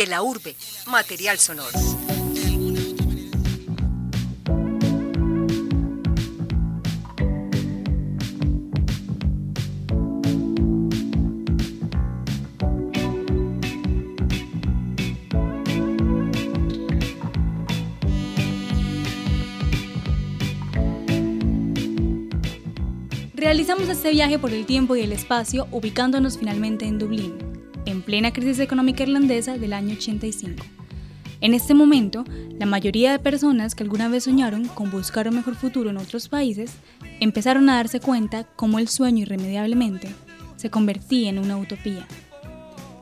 de la urbe, material sonoro. Realizamos este viaje por el tiempo y el espacio ubicándonos finalmente en Dublín, en plena crisis económica irlandesa del año 85. En este momento, la mayoría de personas que alguna vez soñaron con buscar un mejor futuro en otros países empezaron a darse cuenta cómo el sueño irremediablemente se convertía en una utopía.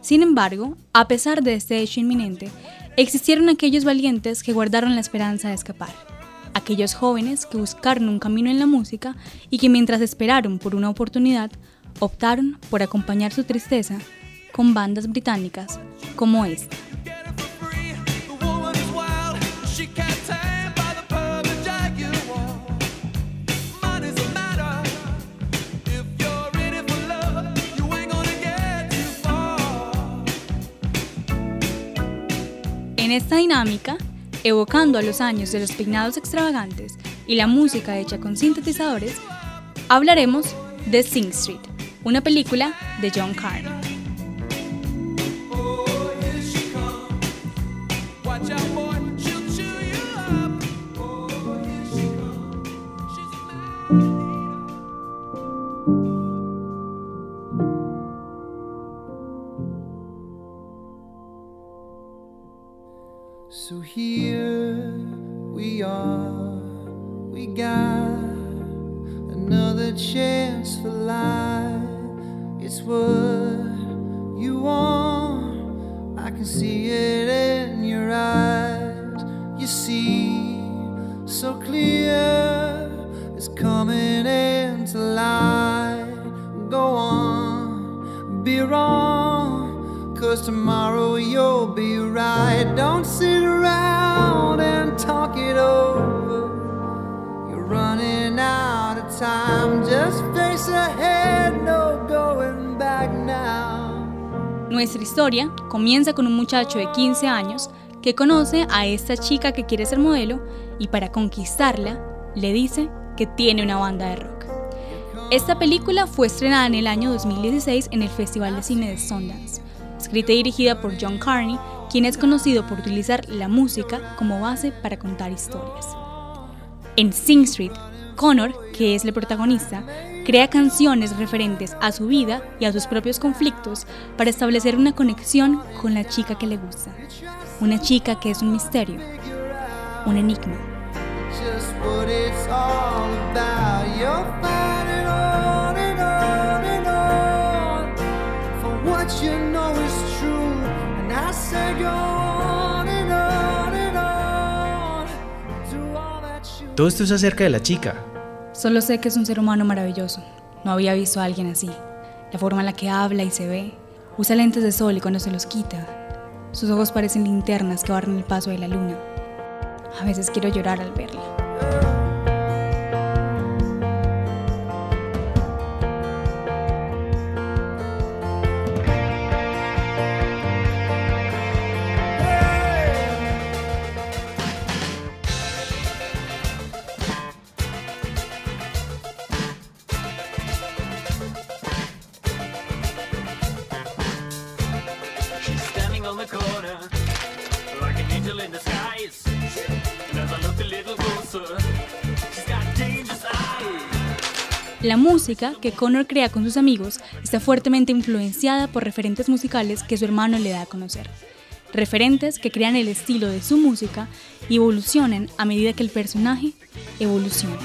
Sin embargo, a pesar de este hecho inminente, existieron aquellos valientes que guardaron la esperanza de escapar aquellos jóvenes que buscaron un camino en la música y que mientras esperaron por una oportunidad, optaron por acompañar su tristeza con bandas británicas como esta. En esta dinámica, evocando a los años de los peinados extravagantes y la música hecha con sintetizadores, hablaremos de Sing Street, una película de John Carney. Another chance for life. It's what you want, I can see it in your eyes. You see so clear, it's coming into light. Go on, be wrong. Cause tomorrow you'll be right. Don't sit Nuestra historia comienza con un muchacho de 15 años que conoce a esta chica que quiere ser modelo y para conquistarla le dice que tiene una banda de rock. Esta película fue estrenada en el año 2016 en el Festival de Cine de Sundance escrita y dirigida por John Carney, quien es conocido por utilizar la música como base para contar historias. En Sing Street, Connor, que es el protagonista, crea canciones referentes a su vida y a sus propios conflictos para establecer una conexión con la chica que le gusta. Una chica que es un misterio, un enigma. Todo esto es acerca de la chica. Solo sé que es un ser humano maravilloso. No había visto a alguien así. La forma en la que habla y se ve. Usa lentes de sol y cuando se los quita. Sus ojos parecen linternas que barren el paso de la luna. A veces quiero llorar al verla. Música que Connor crea con sus amigos está fuertemente influenciada por referentes musicales que su hermano le da a conocer. Referentes que crean el estilo de su música y evolucionan a medida que el personaje evoluciona.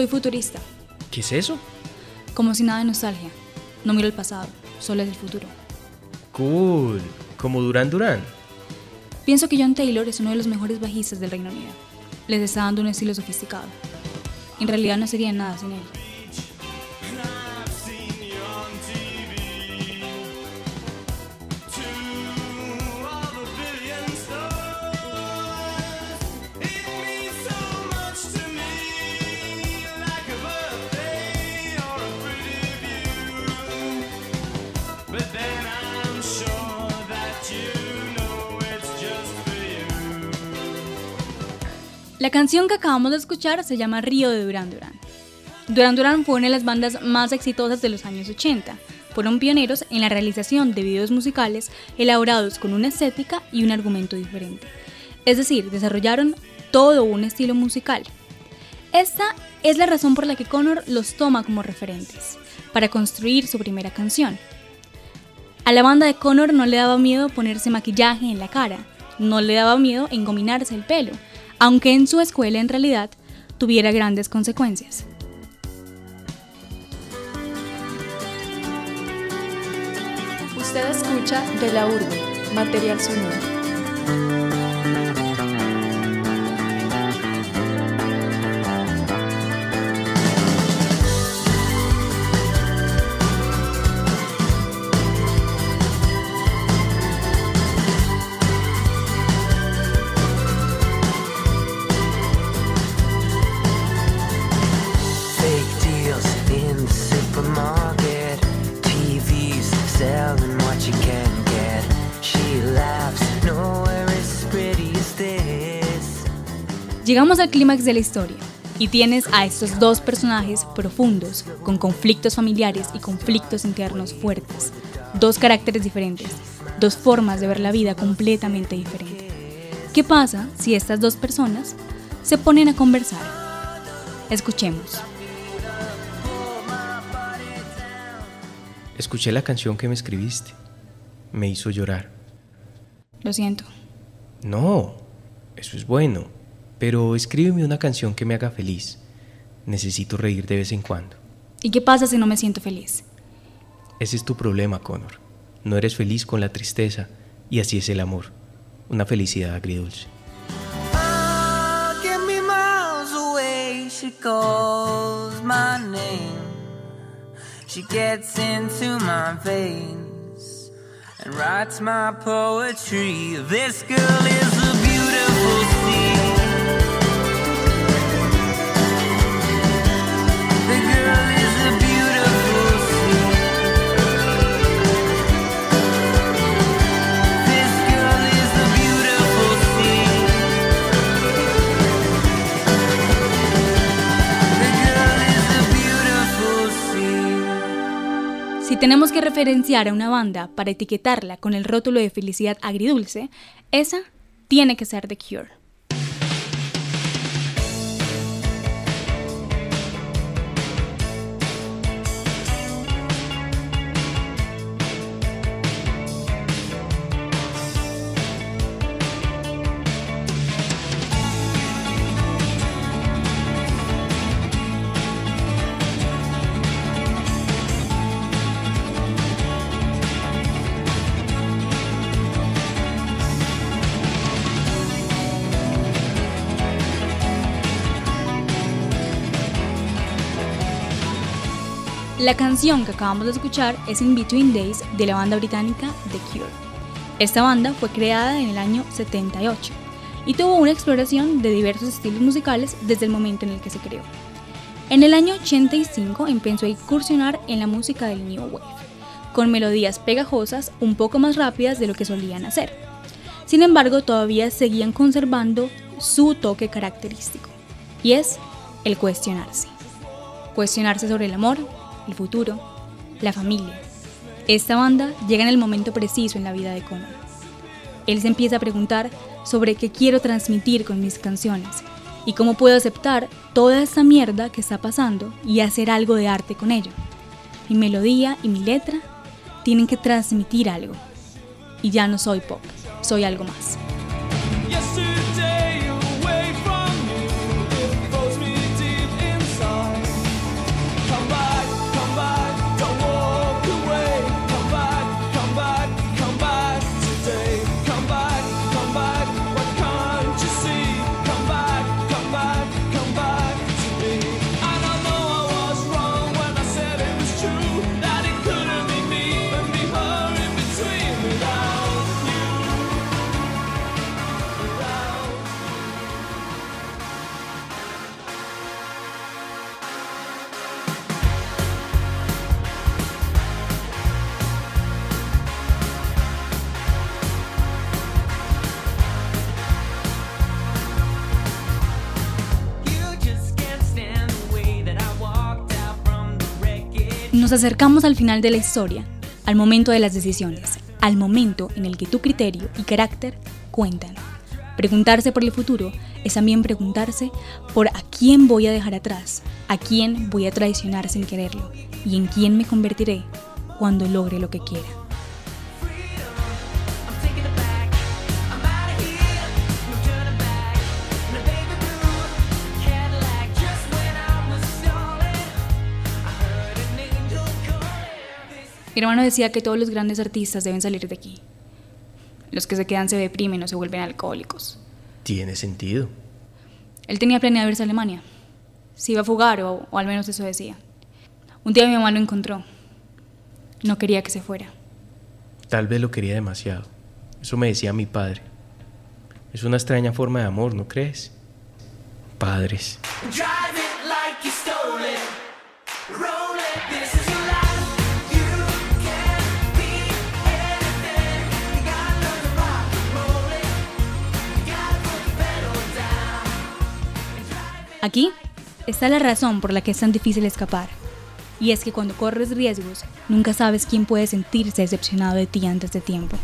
Soy futurista. ¿Qué es eso? Como si nada de nostalgia. No miro el pasado, solo es el futuro. Cool. Como Duran Duran. Pienso que John Taylor es uno de los mejores bajistas del Reino Unido. Les está dando un estilo sofisticado. En realidad no sería nada sin él. La canción que acabamos de escuchar se llama Río de Duran Duran. Duran Duran fue una de las bandas más exitosas de los años 80. Fueron pioneros en la realización de videos musicales elaborados con una estética y un argumento diferente. Es decir, desarrollaron todo un estilo musical. Esta es la razón por la que Connor los toma como referentes, para construir su primera canción. A la banda de Connor no le daba miedo ponerse maquillaje en la cara, no le daba miedo engominarse el pelo, aunque en su escuela en realidad tuviera grandes consecuencias. Usted escucha de la urbe, material sonoro. Llegamos al clímax de la historia y tienes a estos dos personajes profundos, con conflictos familiares y conflictos internos fuertes, dos caracteres diferentes, dos formas de ver la vida completamente diferentes. ¿Qué pasa si estas dos personas se ponen a conversar? Escuchemos. Escuché la canción que me escribiste. Me hizo llorar. Lo siento. No, eso es bueno. Pero escríbeme una canción que me haga feliz. Necesito reír de vez en cuando. ¿Y qué pasa si no me siento feliz? Ese es tu problema, Connor. No eres feliz con la tristeza y así es el amor. Una felicidad agridulce. Get me miles away. She calls my name. She gets into my veins and writes my poetry. This girl is a beautiful tenemos que referenciar a una banda para etiquetarla con el rótulo de felicidad agridulce, esa tiene que ser The Cure. La canción que acabamos de escuchar es In Between Days de la banda británica The Cure. Esta banda fue creada en el año 78 y tuvo una exploración de diversos estilos musicales desde el momento en el que se creó. En el año 85 empezó a incursionar en la música del New Wave, con melodías pegajosas un poco más rápidas de lo que solían hacer. Sin embargo, todavía seguían conservando su toque característico, y es el cuestionarse. Cuestionarse sobre el amor, el futuro, la familia. Esta banda llega en el momento preciso en la vida de Connor. Él se empieza a preguntar sobre qué quiero transmitir con mis canciones y cómo puedo aceptar toda esta mierda que está pasando y hacer algo de arte con ello. Mi melodía y mi letra tienen que transmitir algo. Y ya no soy pop, soy algo más. Nos acercamos al final de la historia, al momento de las decisiones, al momento en el que tu criterio y carácter cuentan. Preguntarse por el futuro es también preguntarse por a quién voy a dejar atrás, a quién voy a traicionar sin quererlo y en quién me convertiré cuando logre lo que quiera. Mi hermano decía que todos los grandes artistas deben salir de aquí. Los que se quedan se deprimen o se vuelven alcohólicos. Tiene sentido. Él tenía planeado irse a Alemania. Se iba a fugar, o, o al menos eso decía. Un día mi mamá lo encontró. No quería que se fuera. Tal vez lo quería demasiado. Eso me decía mi padre. Es una extraña forma de amor, ¿no crees? Padres. Aquí está la razón por la que es tan difícil escapar. Y es que cuando corres riesgos, nunca sabes quién puede sentirse decepcionado de ti antes de tiempo.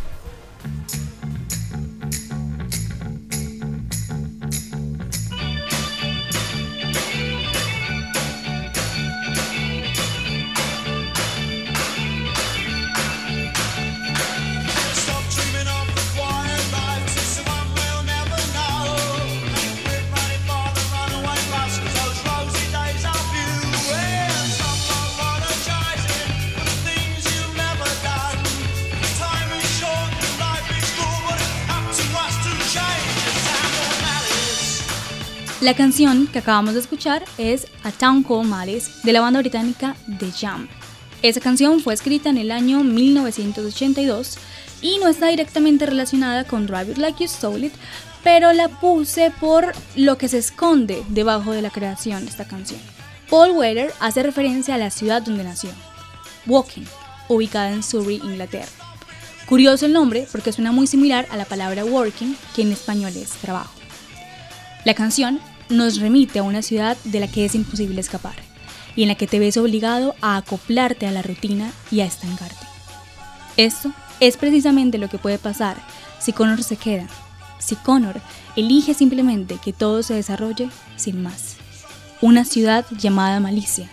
La canción que acabamos de escuchar es A Town Called Malice de la banda británica The Jam. Esa canción fue escrita en el año 1982 y no está directamente relacionada con Drive It Like You Stole It, pero la puse por lo que se esconde debajo de la creación de esta canción. Paul Weller hace referencia a la ciudad donde nació, Woking, ubicada en Surrey, Inglaterra. Curioso el nombre porque suena muy similar a la palabra working, que en español es trabajo. La canción nos remite a una ciudad de la que es imposible escapar y en la que te ves obligado a acoplarte a la rutina y a estancarte. Esto es precisamente lo que puede pasar si Connor se queda, si Connor elige simplemente que todo se desarrolle sin más. Una ciudad llamada Malicia,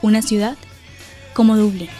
una ciudad como Dublín.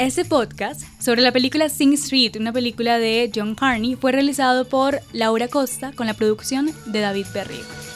Este podcast sobre la película Sing Street, una película de John Carney, fue realizado por Laura Costa con la producción de David Berrio.